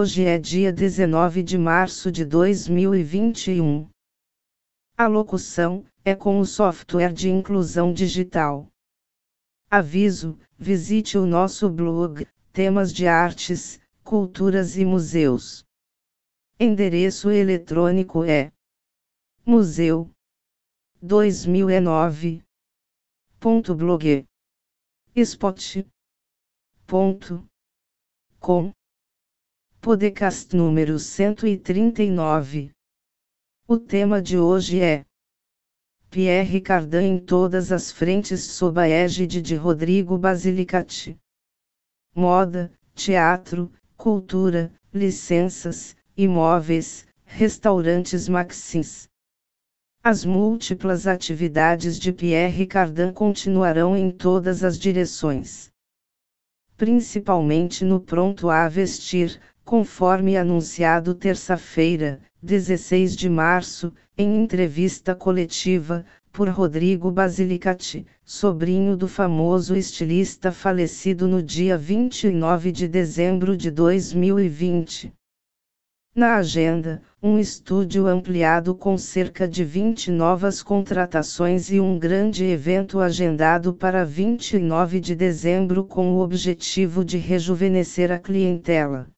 Hoje é dia 19 de março de 2021. A locução é com o software de inclusão digital. Aviso: visite o nosso blog, temas de artes, culturas e museus. Endereço eletrônico é museu 2009.blog spot.com Podcast número 139. O tema de hoje é Pierre Cardin em todas as frentes sob a égide de Rodrigo Basilicati. Moda, teatro, cultura, licenças, imóveis, restaurantes Maxins. As múltiplas atividades de Pierre Cardin continuarão em todas as direções. Principalmente no pronto a vestir, conforme anunciado terça-feira, 16 de março, em entrevista coletiva, por Rodrigo Basilicati, sobrinho do famoso estilista falecido no dia 29 de dezembro de 2020. Na agenda, um estúdio ampliado com cerca de 20 novas contratações e um grande evento agendado para 29 de dezembro com o objetivo de rejuvenescer a clientela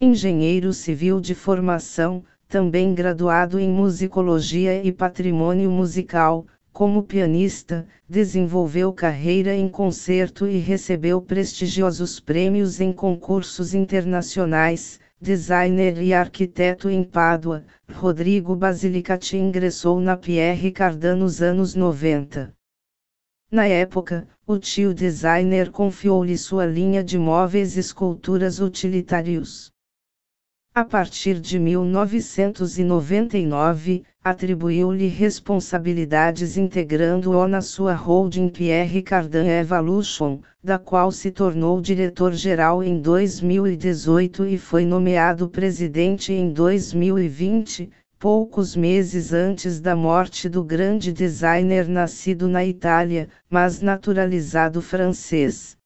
engenheiro civil de formação, também graduado em musicologia e patrimônio musical, como pianista, desenvolveu carreira em concerto e recebeu prestigiosos prêmios em concursos internacionais. Designer e arquiteto em Pádua, Rodrigo Basilicati ingressou na Pierre Cardin nos anos 90. Na época, o tio designer confiou-lhe sua linha de móveis e esculturas utilitários. A partir de 1999, atribuiu-lhe responsabilidades integrando-o na sua holding Pierre Cardin Evolution, da qual se tornou diretor-geral em 2018 e foi nomeado presidente em 2020, poucos meses antes da morte do grande designer nascido na Itália, mas naturalizado francês.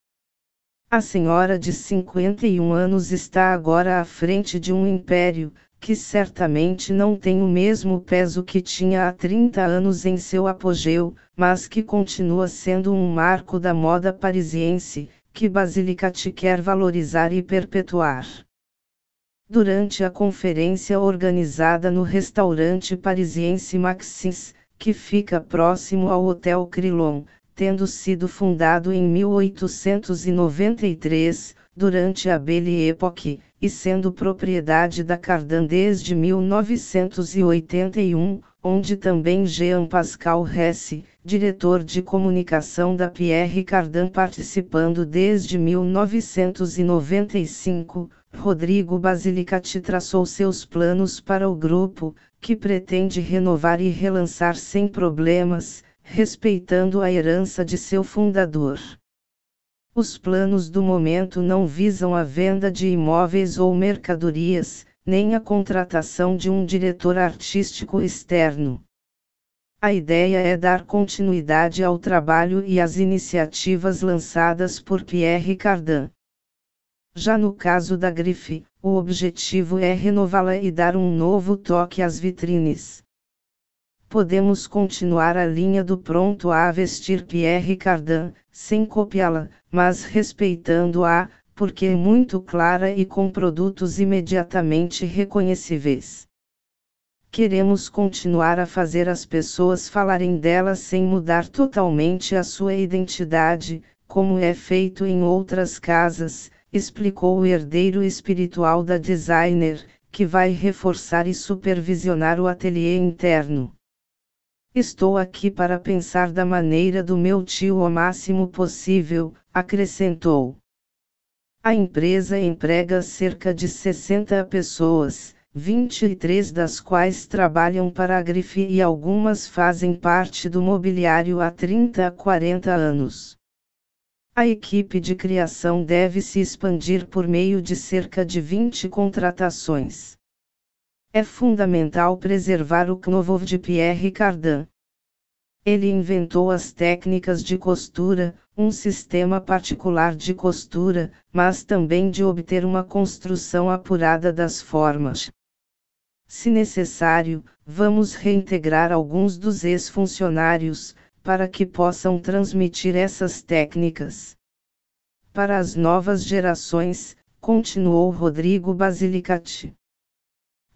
A senhora de 51 anos está agora à frente de um império, que certamente não tem o mesmo peso que tinha há 30 anos em seu apogeu, mas que continua sendo um marco da moda parisiense, que Basilicati quer valorizar e perpetuar. Durante a conferência organizada no restaurante parisiense Maxis, que fica próximo ao Hotel Crillon, tendo sido fundado em 1893, durante a Belle Époque, e sendo propriedade da Cardan desde 1981, onde também Jean Pascal Hesse, diretor de comunicação da Pierre Cardin participando desde 1995, Rodrigo Basilicati traçou seus planos para o grupo, que pretende renovar e relançar sem problemas, respeitando a herança de seu fundador. Os planos do momento não visam a venda de imóveis ou mercadorias, nem a contratação de um diretor artístico externo. A ideia é dar continuidade ao trabalho e às iniciativas lançadas por Pierre Cardin. Já no caso da grife, o objetivo é renová-la e dar um novo toque às vitrines podemos continuar a linha do pronto a vestir Pierre Cardin, sem copiá-la, mas respeitando-a, porque é muito clara e com produtos imediatamente reconhecíveis. Queremos continuar a fazer as pessoas falarem dela sem mudar totalmente a sua identidade, como é feito em outras casas, explicou o herdeiro espiritual da designer, que vai reforçar e supervisionar o ateliê interno. Estou aqui para pensar da maneira do meu tio o máximo possível, acrescentou. A empresa emprega cerca de 60 pessoas, 23 das quais trabalham para a grife e algumas fazem parte do mobiliário há 30 a 40 anos. A equipe de criação deve se expandir por meio de cerca de 20 contratações. É fundamental preservar o Knovov de Pierre Cardin. Ele inventou as técnicas de costura, um sistema particular de costura, mas também de obter uma construção apurada das formas. Se necessário, vamos reintegrar alguns dos ex-funcionários, para que possam transmitir essas técnicas. Para as novas gerações, continuou Rodrigo Basilicati.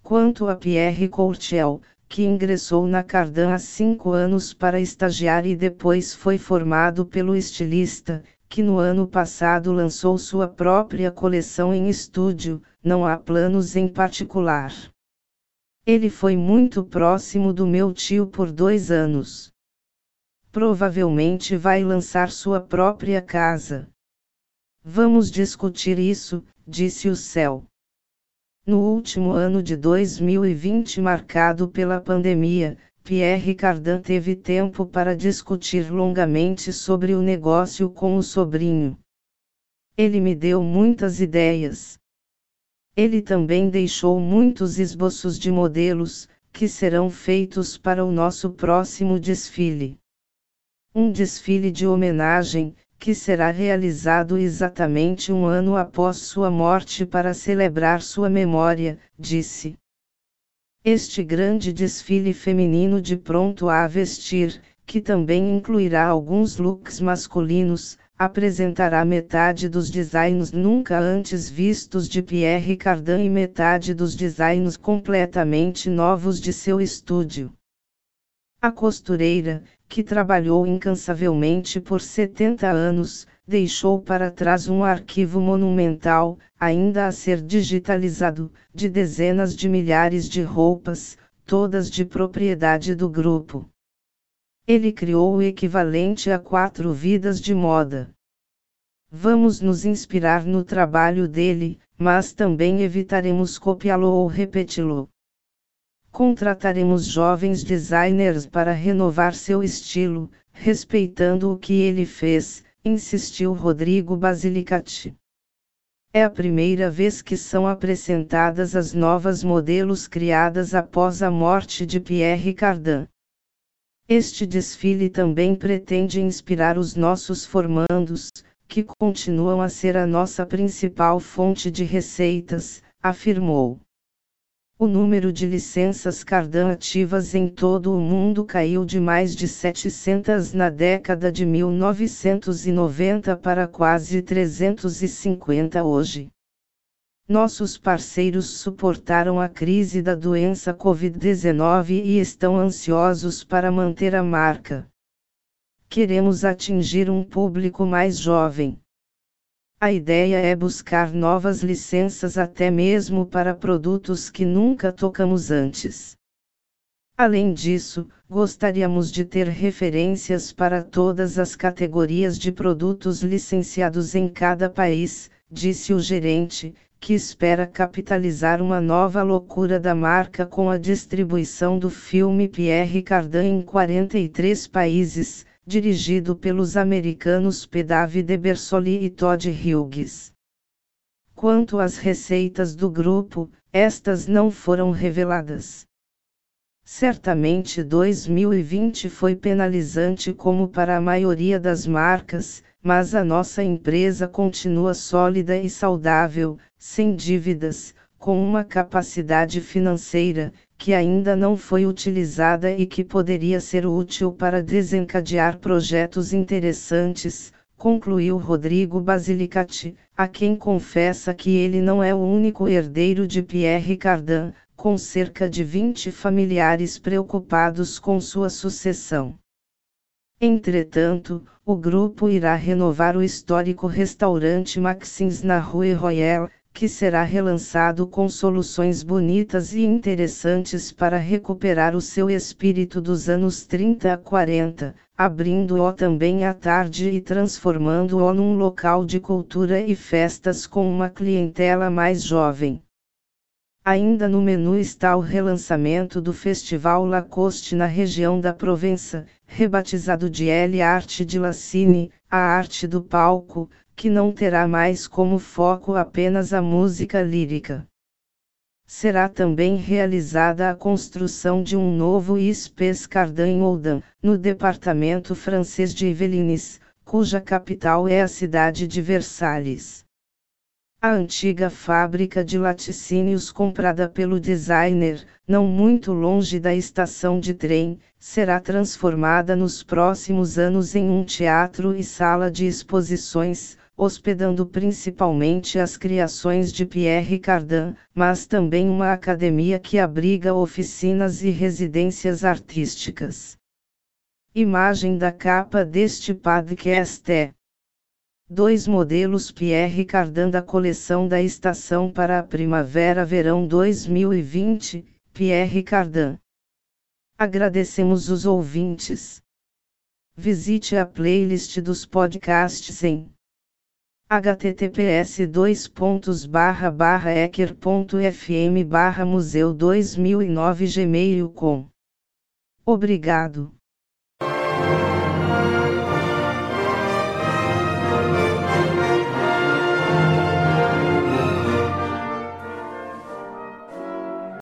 Quanto a Pierre Courtiel, que ingressou na Cardan há cinco anos para estagiar e depois foi formado pelo estilista, que no ano passado lançou sua própria coleção em estúdio, não há planos em particular. Ele foi muito próximo do meu tio por dois anos. Provavelmente vai lançar sua própria casa. Vamos discutir isso, disse o céu. No último ano de 2020 marcado pela pandemia, Pierre Cardin teve tempo para discutir longamente sobre o negócio com o sobrinho. Ele me deu muitas ideias. Ele também deixou muitos esboços de modelos, que serão feitos para o nosso próximo desfile. Um desfile de homenagem, que será realizado exatamente um ano após sua morte para celebrar sua memória, disse. Este grande desfile feminino de pronto a vestir, que também incluirá alguns looks masculinos, apresentará metade dos designs nunca antes vistos de Pierre Cardin e metade dos designs completamente novos de seu estúdio. A costureira, que trabalhou incansavelmente por 70 anos, deixou para trás um arquivo monumental, ainda a ser digitalizado, de dezenas de milhares de roupas, todas de propriedade do grupo. Ele criou o equivalente a quatro vidas de moda. Vamos nos inspirar no trabalho dele, mas também evitaremos copiá-lo ou repeti-lo. Contrataremos jovens designers para renovar seu estilo, respeitando o que ele fez, insistiu Rodrigo Basilicati. É a primeira vez que são apresentadas as novas modelos criadas após a morte de Pierre Cardin. Este desfile também pretende inspirar os nossos formandos, que continuam a ser a nossa principal fonte de receitas, afirmou. O número de licenças Cardan ativas em todo o mundo caiu de mais de 700 na década de 1990 para quase 350 hoje. Nossos parceiros suportaram a crise da doença Covid-19 e estão ansiosos para manter a marca. Queremos atingir um público mais jovem. A ideia é buscar novas licenças até mesmo para produtos que nunca tocamos antes. Além disso, gostaríamos de ter referências para todas as categorias de produtos licenciados em cada país, disse o gerente, que espera capitalizar uma nova loucura da marca com a distribuição do filme Pierre Cardin em 43 países, dirigido pelos americanos Pedave de Bersoli e Todd Hughes. Quanto às receitas do grupo, estas não foram reveladas. Certamente 2020 foi penalizante como para a maioria das marcas, mas a nossa empresa continua sólida e saudável, sem dívidas, com uma capacidade financeira, que ainda não foi utilizada e que poderia ser útil para desencadear projetos interessantes, concluiu Rodrigo Basilicati, a quem confessa que ele não é o único herdeiro de Pierre Cardin, com cerca de 20 familiares preocupados com sua sucessão. Entretanto, o grupo irá renovar o histórico restaurante Maxins na Rue Royale, que será relançado com soluções bonitas e interessantes para recuperar o seu espírito dos anos 30 a 40, abrindo-o também à tarde e transformando-o num local de cultura e festas com uma clientela mais jovem. Ainda no menu está o relançamento do Festival Lacoste na região da Provença, rebatizado de L Arte de Lacine, a arte do palco, que não terá mais como foco apenas a música lírica. será também realizada a construção de um novo Espes Cardan em Oudan, no departamento francês de Yvelines, cuja capital é a cidade de Versalhes. A antiga fábrica de laticínios comprada pelo designer, não muito longe da estação de trem, será transformada nos próximos anos em um teatro e sala de exposições, hospedando principalmente as criações de Pierre Cardin, mas também uma academia que abriga oficinas e residências artísticas. Imagem da capa deste podcast é Dois modelos Pierre Cardin da coleção da estação para a primavera-verão 2020, Pierre Cardin. Agradecemos os ouvintes. Visite a playlist dos podcasts em https ecker.fm museu 2009 gmail.com Obrigado.